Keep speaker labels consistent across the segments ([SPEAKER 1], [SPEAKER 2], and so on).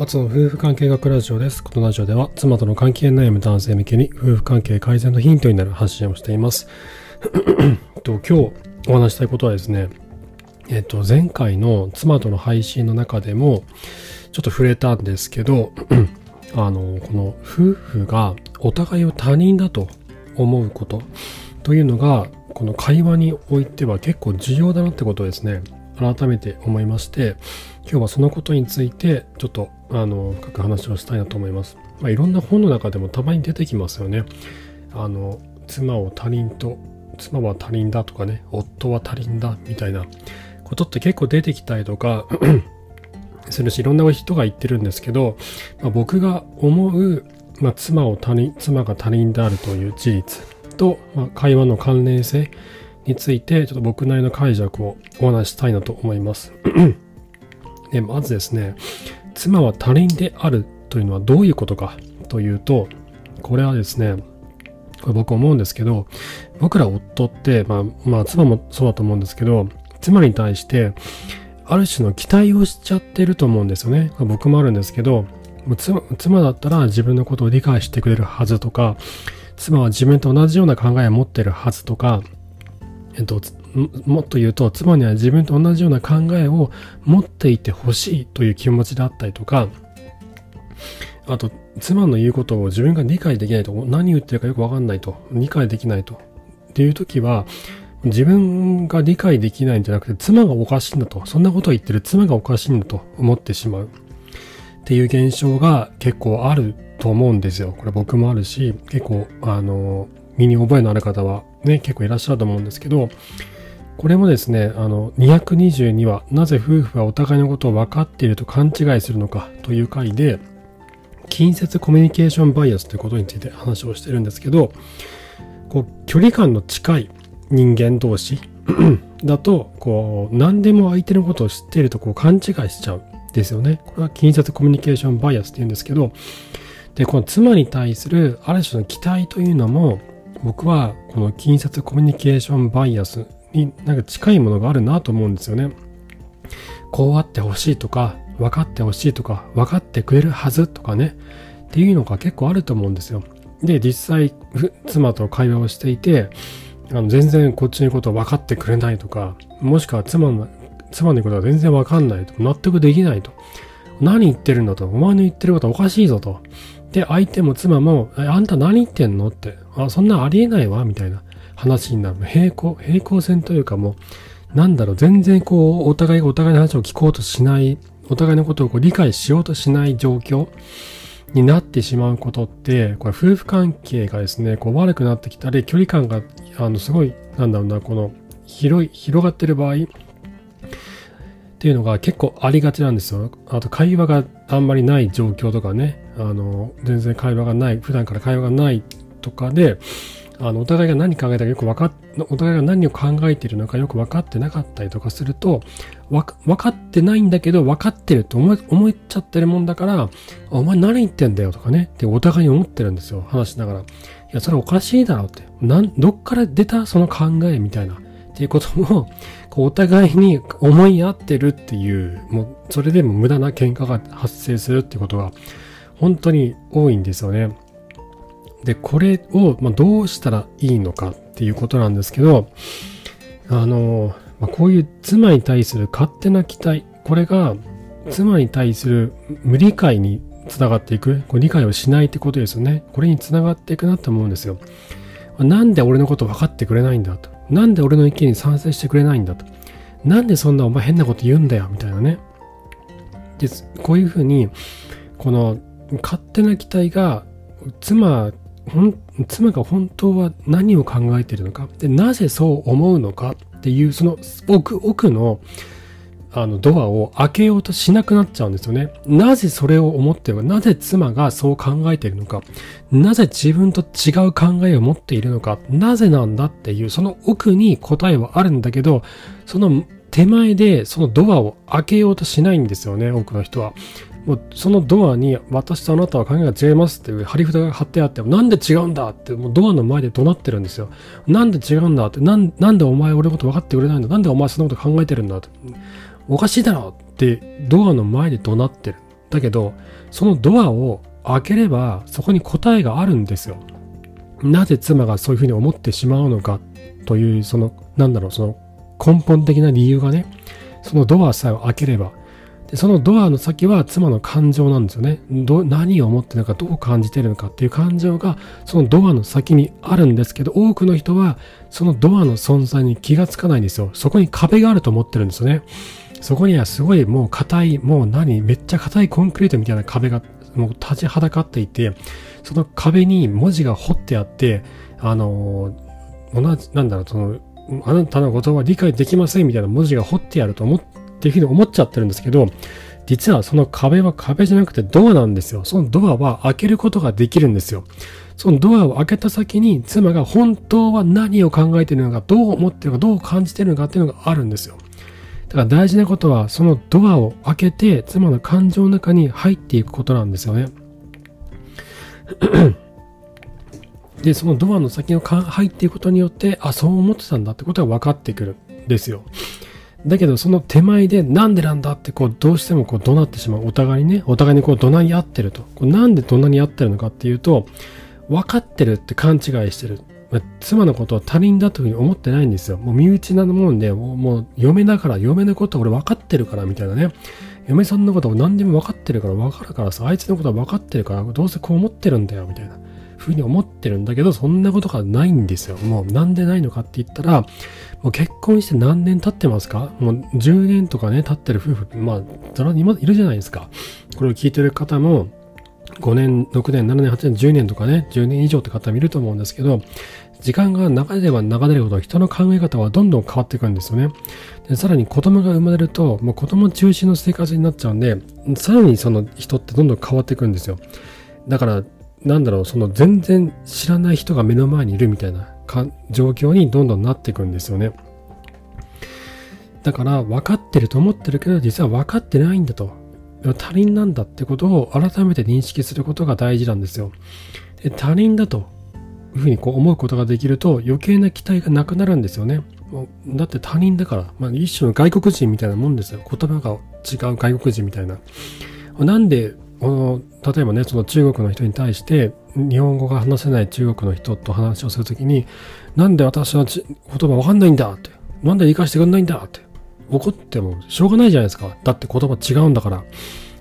[SPEAKER 1] アツの夫婦関係学ラジオです。このラジオでは妻との関係悩む男性向けに夫婦関係改善のヒントになる発信をしています。と今日お話したいことはですね、えっと、前回の妻との配信の中でもちょっと触れたんですけど、あの、この夫婦がお互いを他人だと思うことというのが、この会話においては結構重要だなってことですね、改めて思いまして、今日はそのことについてちょっとあの深く話をしたいなと思います。まあ、いろんな本の中でもたまに出てきますよね。あの妻を他人と妻は他人だとかね夫は他人だみたいなことって結構出てきたりとか するしいろんな人が言ってるんですけど、まあ、僕が思う、まあ、妻を他人妻が他人であるという事実と、まあ、会話の関連性についてちょっと僕なりの解釈をお話したいなと思います。でまずですね妻は他人であるというのはどういうことかというとこれはですねこれ僕思うんですけど僕ら夫って、まあ、まあ妻もそうだと思うんですけど妻に対してある種の期待をしちゃってると思うんですよね僕もあるんですけど妻妻だったら自分のことを理解してくれるはずとか妻は自分と同じような考えを持ってるはずとかえっと、もっと言うと、妻には自分と同じような考えを持っていてほしいという気持ちであったりとか、あと、妻の言うことを自分が理解できないと、何言ってるかよくわかんないと、理解できないと、っていう時は、自分が理解できないんじゃなくて、妻がおかしいんだと、そんなことを言ってる妻がおかしいんだと思ってしまう。っていう現象が結構あると思うんですよ。これ僕もあるし、結構、あの、身に覚えのある方はね、結構いらっしゃると思うんですけど、これもですね、あの、222は、なぜ夫婦はお互いのことを分かっていると勘違いするのかという回で、近接コミュニケーションバイアスということについて話をしてるんですけど、こう、距離感の近い人間同士 だと、こう、何でも相手のことを知っているとこう勘違いしちゃうんですよね。これは近接コミュニケーションバイアスって言うんですけど、で、この妻に対するある種の期待というのも、僕はこの近接コミュニケーションバイアスになんか近いものがあるなと思うんですよね。こうあってほしいとか、分かってほしいとか、分かってくれるはずとかね、っていうのが結構あると思うんですよ。で、実際、妻と会話をしていて、あの全然こっちのことを分かってくれないとか、もしくは妻の、妻のことは全然分かんないと、納得できないと。何言ってるんだと、お前の言ってることはおかしいぞと。で、相手も妻も、あんた何言ってんのって、あ、そんなありえないわ、みたいな話になる。平行、平行線というかもう、なんだろう、全然こう、お互いがお互いの話を聞こうとしない、お互いのことをこう理解しようとしない状況になってしまうことって、これ夫婦関係がですね、こう悪くなってきたり、距離感が、あの、すごい、なんだろうな、この、広い、広がってる場合、っていうのが結構ありがちなんですよ。あと会話があんまりない状況とかね、あの、全然会話がない、普段から会話がないとかで、あの、お互いが何考えたかよく分かっ、お互いが何を考えているのかよく分かってなかったりとかすると、わ分かってないんだけど分かってると思思っちゃってるもんだから、お前何言ってんだよとかね、ってお互いに思ってるんですよ、話しながら。いや、それおかしいだろうって。なん、どっから出たその考えみたいな。っていうことも、こうお互いに思い合ってるっていう、もうそれでも無駄な喧嘩が発生するってことが本当に多いんですよね。で、これを、まどうしたらいいのかっていうことなんですけど、あの、ま、こういう妻に対する勝手な期待、これが妻に対する無理解につながっていく、こう理解をしないってことですよね。これにつながっていくなって思うんですよ。なんで俺のこと分かってくれないんだと。なんで俺の意見に賛成してくれないんだと。なんでそんなお前変なこと言うんだよみたいなね。で、こういうふうに、この勝手な期待が、妻、ほん妻が本当は何を考えているのか、で、なぜそう思うのかっていう、その奥、奥のあのドアを開けようとしなくなっちゃうんですよね。なぜそれを思ってるのか、なぜ妻がそう考えているのか、なぜ自分と違う考えを持っているのか、なぜなんだっていう、その奥に答えはあるんだけど、その手前でそのドアを開けようとしないんですよね、多くの人は。もうそのドアに私とあなたは考えが違いますっていう張り札が貼ってあってなんで違うんだってもうドアの前で怒鳴ってるんですよ。なんで違うんだってなんなんでお前俺のこと分かってくれないんだ？なんでお前そんなこと考えてるんだっておかしいだろってドアの前で怒鳴ってる。だけど、そのドアを開ければ、そこに答えがあるんですよ。なぜ妻がそういうふうに思ってしまうのかという、その、なんだろう、その根本的な理由がね、そのドアさえ開ければ、でそのドアの先は妻の感情なんですよねど。何を思ってるのか、どう感じてるのかっていう感情がそのドアの先にあるんですけど、多くの人はそのドアの存在に気がつかないんですよ。そこに壁があると思ってるんですよね。そこにはすごいもう硬い、もう何、めっちゃ硬いコンクリートみたいな壁がもう立ちはだかっていて、その壁に文字が彫ってあって、あの同じ、なんだろう、その、あなたのことは理解できませんみたいな文字が彫ってあると思ってっていうふうに思っちゃってるんですけど、実はその壁は壁じゃなくてドアなんですよ。そのドアは開けることができるんですよ。そのドアを開けた先に妻が本当は何を考えてるのか、どう思ってるのか、どう感じてるのかっていうのがあるんですよ。だから大事なことは、そのドアを開けて、妻の感情の中に入っていくことなんですよね。で、そのドアの先を入っていくことによって、あ、そう思ってたんだってことが分かってくるんですよ。だけど、その手前で、なんでなんだって、こう、どうしてもこう、怒鳴ってしまう。お互いにね、お互いにこう、怒鳴り合ってると。こうなんで怒鳴り合ってるのかっていうと、分かってるって勘違いしてる。まあ、妻のことは他人だというふうに思ってないんですよ。もう身内なもんで、もう嫁だから、嫁のこと俺分かってるから、みたいなね。嫁さんのことは何でも分かってるから分かるからさ、あいつのことは分かってるから、どうせこう思ってるんだよ、みたいな。ふうに思ってるんだけど、そんなことがないんですよ。もうなんでないのかって言ったら、もう結婚して何年経ってますか？もう10年とかね、経ってる夫婦、まあ、ざらにいるじゃないですか。これを聞いてる方も、5年、6年、7年、8年、10年とかね、10年以上って方もいると思うんですけど、時間が流れれば流れるほど人の考え方はどんどん変わっていくんですよね。でさらに子供が生まれると、もう子供中心の生活になっちゃうんで、さらにその人ってどんどん変わっていくんですよ。だから、なんだろう、その全然知らない人が目の前にいるみたいな状況にどんどんなっていくんですよね。だから分かってると思ってるけど実は分かってないんだと。他人なんだってことを改めて認識することが大事なんですよ。で他人だというふうにこう思うことができると余計な期待がなくなるんですよね。だって他人だから、まあ、一種の外国人みたいなもんですよ。言葉が違う外国人みたいな。なんでこの例えばねその中国の人に対して日本語が話せない中国の人と話をするときになんで私の言葉わかんないんだってなんで理解してくんないんだって怒ってもしょうがないじゃないですか。だって言葉違うんだから。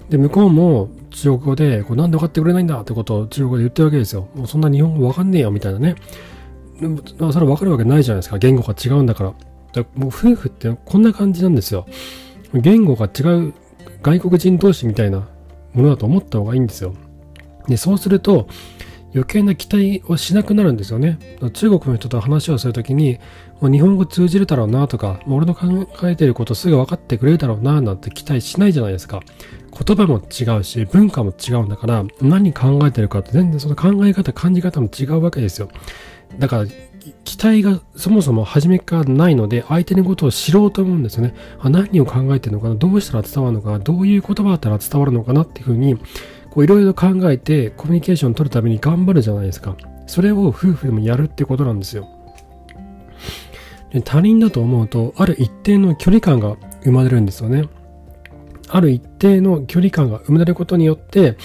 [SPEAKER 1] で向こうも中国語でこうなんで分かってくれないんだってことを中国語で言ってるわけですよ。もうそんな日本語わかんねえよみたいなね。それ分かるわけないじゃないですか。言語が違うんだから。だからもう夫婦ってこんな感じなんですよ。言語が違う外国人同士みたいなものだと思った方がいいんですよ。で、そうすると、余計な期待をしなくなるんですよね。中国の人と話をするときに、もう日本語通じるだろうなとか、俺の考えてることすぐ分かってくれるだろうななんて期待しないじゃないですか。言葉も違うし、文化も違うんだから、何考えてるかって全然その考え方、感じ方も違うわけですよ。だから、期待がそもそも初めからないので、相手のことを知ろうと思うんですよね。あ何を考えてるのかなどうしたら伝わるのかなどういう言葉だったら伝わるのかなっていうふうに、こういろいろ考えてコミュニケーションを取るために頑張るじゃないですか。それを夫婦でもやるってことなんですよ。で他人だと思うと、ある一定の距離感が生まれるんですよね。ある一定の距離感が生まれることによって、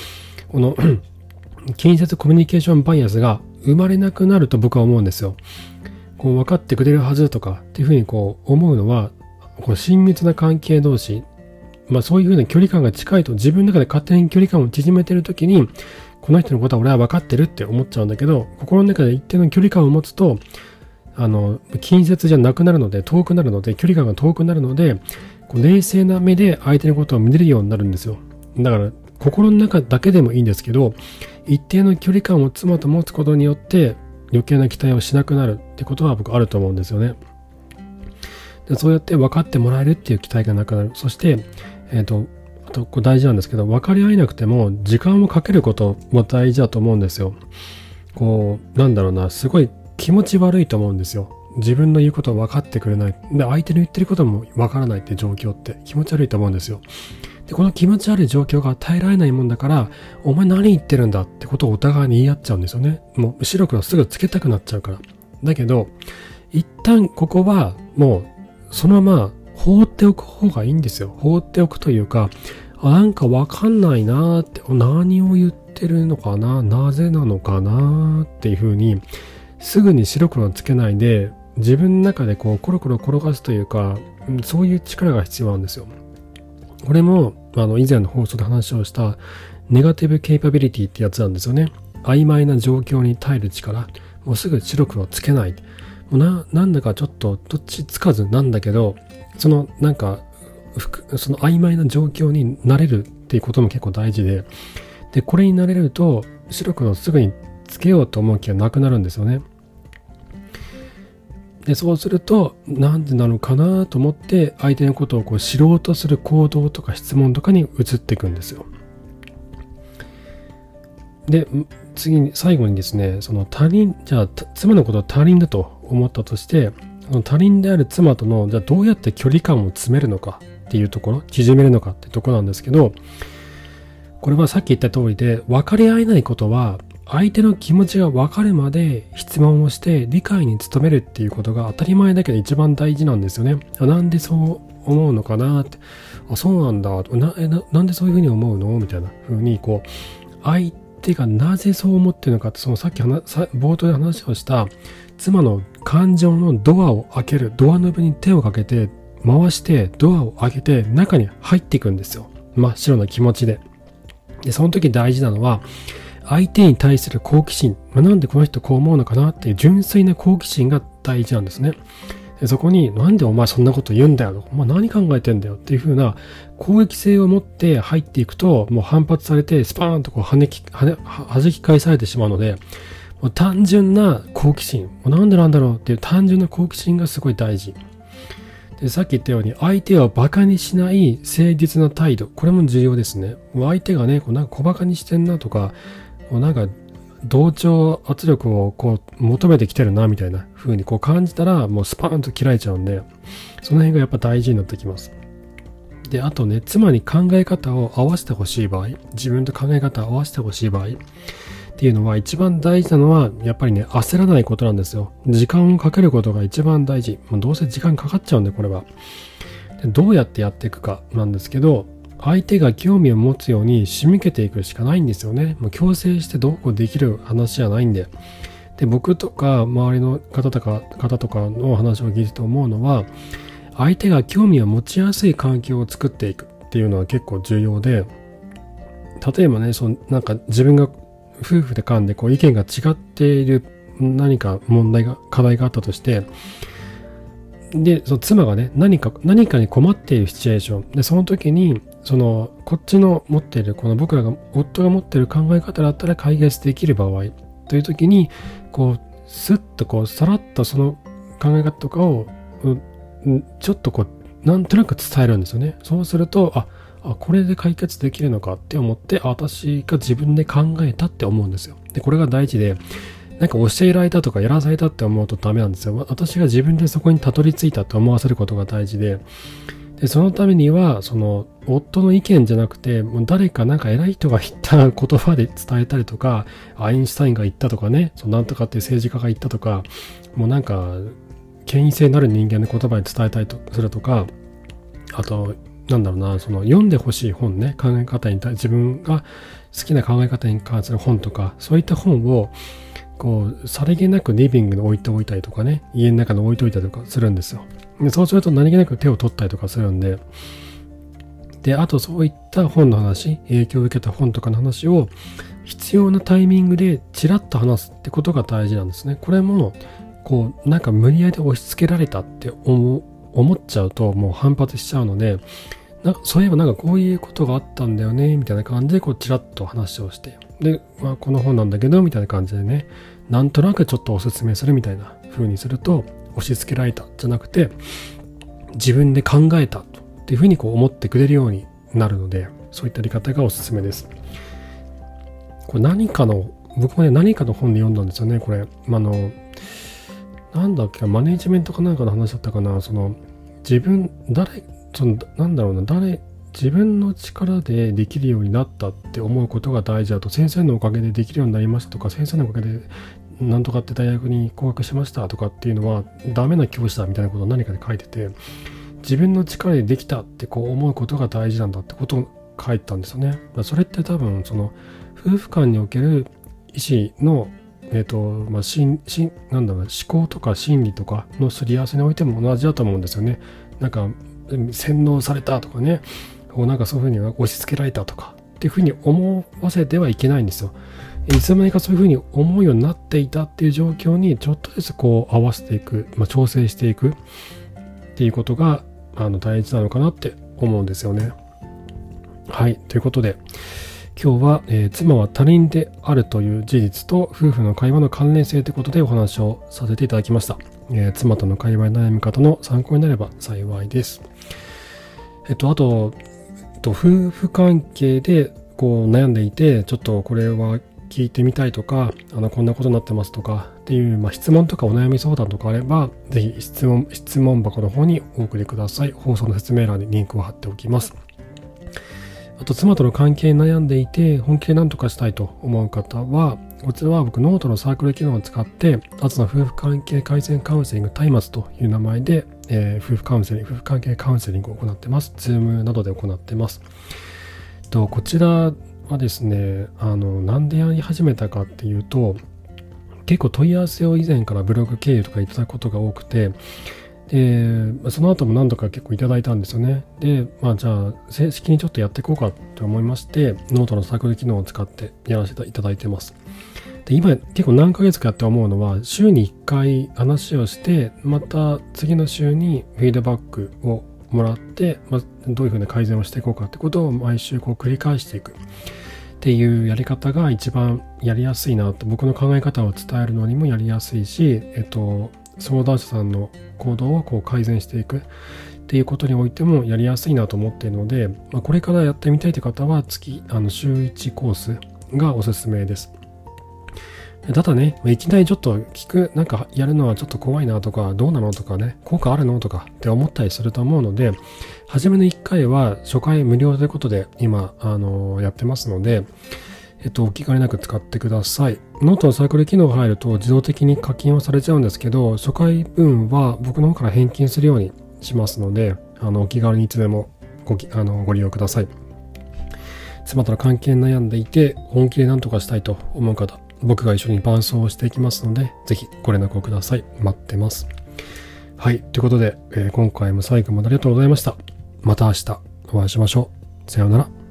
[SPEAKER 1] この 近接コミュニケーションバイアスが生まれなくなると僕は思うんですよ。こう分かってくれるはずとかっていうふうにこう思うのは、こう親密な関係同士、まあそういうふうな距離感が近いと自分の中で勝手に距離感を縮めてるときに、この人のことは俺は分かってるって思っちゃうんだけど、心の中で一定の距離感を持つと、あの、近接じゃなくなるので、遠くなるので、距離感が遠くなるので、こう冷静な目で相手のことを見れるようになるんですよ。だから、心の中だけでもいいんですけど、一定の距離感を妻と持つことによって余計な期待をしなくなるってことは僕あると思うんですよね。でそうやって分かってもらえるっていう期待がなくなる。そして、えっ、ー、と、あとこ大事なんですけど、分かり合えなくても時間をかけることも大事だと思うんですよ。こう、なんだろうな、すごい気持ち悪いと思うんですよ。自分の言うことを分かってくれない。で、相手の言ってることも分からないって状況って気持ち悪いと思うんですよ。で、この気持ち悪い状況が耐えられないもんだから、お前何言ってるんだってことをお互いに言い合っちゃうんですよね。もう白黒すぐつけたくなっちゃうから。だけど、一旦ここはもうそのまま放っておく方がいいんですよ。放っておくというか、あなんかわかんないなーって、何を言ってるのかななぜなのかなーっていうふうに、すぐに白黒つけないで、自分の中でこう、コロコロ転がすというか、そういう力が必要なんですよ。これも、あの、以前の放送で話をした、ネガティブケイパビリティってやつなんですよね。曖昧な状況に耐える力。もうすぐ白黒つけない。もうな、なんだかちょっとどっちつかずなんだけど、そのなんか、その曖昧な状況になれるっていうことも結構大事で、で、これになれると、白黒すぐにつけようと思う気がなくなるんですよね。で、そうすると、なんでなのかなと思って、相手のことをこう知ろうとする行動とか質問とかに移っていくんですよ。で、次に、最後にですね、その他人、じゃあ、妻のことを他人だと思ったとして、その他人である妻との、じゃあどうやって距離感を詰めるのかっていうところ、縮めるのかってところなんですけど、これはさっき言った通りで、分かり合えないことは、相手の気持ちが分かるまで質問をして理解に努めるっていうことが当たり前だけど一番大事なんですよね。なんでそう思うのかな？って。あ、そうなんだ。な、ななんでそういうふうに思うの？みたいな風に、こう、相手がなぜそう思ってるのかって、そのさっき冒頭で話をした妻の感情のドアを開ける、ドアノブに手をかけて回してドアを開けて中に入っていくんですよ。真っ白な気持ちで。で、その時大事なのは、相手に対する好奇心、まあ、なんでこの人こう思うのかなっていう純粋な好奇心が大事なんですね。そこに、なんでお前そんなこと言うんだよ。お前何考えてんだよっていう風な攻撃性を持って入っていくと、もう反発されて、スパーンとこう跳ねき、跳ね、弾き返されてしまうので、もう単純な好奇心、なんでなんだろうっていう単純な好奇心がすごい大事。でさっき言ったように、相手を馬鹿にしない誠実な態度。これも重要ですね。もう相手がね、こうなんか小馬鹿にしてんなとか、なんか同調圧力をこう求めてきてるなみたいな風にこう感じたらもうスパーンと切られちゃうんで、その辺がやっぱ大事になってきます。で、あとね、妻に考え方を合わせてほしい場合、自分と考え方を合わせてほしい場合っていうのは一番大事なのはやっぱりね、焦らないことなんですよ。時間をかけることが一番大事。もうどうせ時間かかっちゃうんで、これは。でどうやってやっていくかなんですけど、相手が興味を持つように仕向けていくしかないんですよね。もう強制してどうこうできる話じゃないんで。で、僕とか周りの方とか、方とかの話を聞いてて思うのは、相手が興味を持ちやすい環境を作っていくっていうのは結構重要で、例えばね、そのなんか自分が夫婦で噛んでこう意見が違っている何か問題が、課題があったとして、で、その妻がね、何か、何かに困っているシチュエーション。で、その時に、その、こっちの持っている、この僕らが、夫が持っている考え方だったら解決できる場合という時に、こう、スッとこう、さらっとその考え方とかを、ちょっとこう、なんとなく伝えるんですよね。そうすると、あ、あ、これで解決できるのかって思って、私が自分で考えたって思うんですよ。で、これが大事で、なんか教えられたとかやらされたって思うとダメなんですよ。私が自分でそこにたどり着いたと思わせることが大事で、で、そのためには、その、夫の意見じゃなくて、もう誰かなんか偉い人が言った言葉で伝えたりとか、アインシュタインが言ったとかね、そのなんとかっていう政治家が言ったとか、もうなんか、権威性のある人間の言葉で伝えたりとするとか、あと、なんだろうな、その読んでほしい本ね、考え方に対、自分が好きな考え方に関する本とか、そういった本を、こう、さりげなくリビングに置いておいたりとかね、家の中に置いておいたりとかするんですよ。でそうすると何気なく手を取ったりとかするんで、で、あとそういった本の話、影響を受けた本とかの話を必要なタイミングでチラッと話すってことが大事なんですね。これも、こう、なんか無理やり押し付けられたって思思っちゃうともう反発しちゃうので、なそういえばなんかこういうことがあったんだよね、みたいな感じでこうチラッと話をして、で、まあ、この本なんだけど、みたいな感じでね、なんとなくちょっとおすすめするみたいな風にすると、押し付けられたじゃなくて、自分で考えたっていうふうにこう思ってくれるようになるので、そういったやり方がおすすめです。これ何かの、僕もね、何かの本で読んだんですよね、これ。あの、なんだっけ、マネジメントかなんかの話だったかな、その、自分、誰、その、なんだろうな、誰、自分の力でできるようになったって思うことが大事だと、先生のおかげでできるようになりましたとか、先生のおかげでなんとかって大学に合格しましたとかっていうのはダメな教師だみたいなことを何かで書いてて自分の力でできたってこう思うことが大事なんだってことを書いたんですよね。それって多分、その、夫婦間における意思の、え、ー、と、まあ、し、し、なんだろう、思考とか心理とかのすり合わせにおいても同じだと思うんですよね。なんか、洗脳されたとかね、こうなんかそういうふうに押し付けられたとか、っていうふうに思わせてはいけないんですよ。いつの間にかそういうふうに思うようになっていたっていう状況にちょっとずつこう合わせていく、まあ、調整していくっていうことがあの大事なのかなって思うんですよね。はい。ということで、今日は、えー、妻は他人であるという事実と夫婦の会話の関連性ということでお話をさせていただきました。えー、妻との会話に悩み方の参考になれば幸いです。えっと、あと、と、夫婦関係でこう悩んでいて、ちょっとこれは聞いてみたいとか、あの、こんなことになってますとかっていう、まあ、質問とかお悩み相談とかあれば、ぜひ質問、質問箱の方にお送りください。放送の説明欄にリンクを貼っておきます。あと、妻との関係に悩んでいて、本気で何とかしたいと思う方は、こちらは僕、ノートのサークル機能を使って、あとの夫婦関係改善カウンセリング、松明という名前で、えー、夫婦カウンセリング、夫婦関係カウンセリングを行ってます。 Zoomなどで行ってます。と、こちらはですね、あの、なんでやり始めたかっていうと、結構問い合わせを以前からブログ経由とかいただくことが多くて、で、その後も何度か結構いただいたんですよね。で、まあじゃあ、正式にちょっとやっていこうかと思いまして、ノートのサークル機能を使ってやらせていただいてます。で、今結構何ヶ月かやって思うのは、週に1回話をして、また次の週にフィードバックをもらって、まあ、どういうふうな改善をしていこうかってことを毎週こう繰り返していく。っていうやり方が一番やりやすいなと僕の考え方を伝えるのにもやりやすいし、えっと、相談者さんの行動をこう改善していくっていうことにおいてもやりやすいなと思っているので、まあ、これからやってみたいという方は月あの週1コースがおすすめです。ただね、いきなりちょっと聞く、なんかやるのはちょっと怖いなとか、どうなのとかね、効果あるのとかって思ったりすると思うので、初めの1回は初回無料ということで今、あの、やってますので、えっと、お気兼ねなく使ってください。ノートのサークル機能が入ると自動的に課金はされちゃうんですけど、初回分は僕の方から返金するようにしますので、あの、お気軽にいつでもごきあのご利用ください。妻との関係悩んでいて、本気で何とかしたいと思う方、僕が一緒に伴走をしていきますので、ぜひご連絡をください。待ってます。はい。ということで、えー、今回も最後までありがとうございました。また明日お会いしましょう。さようなら。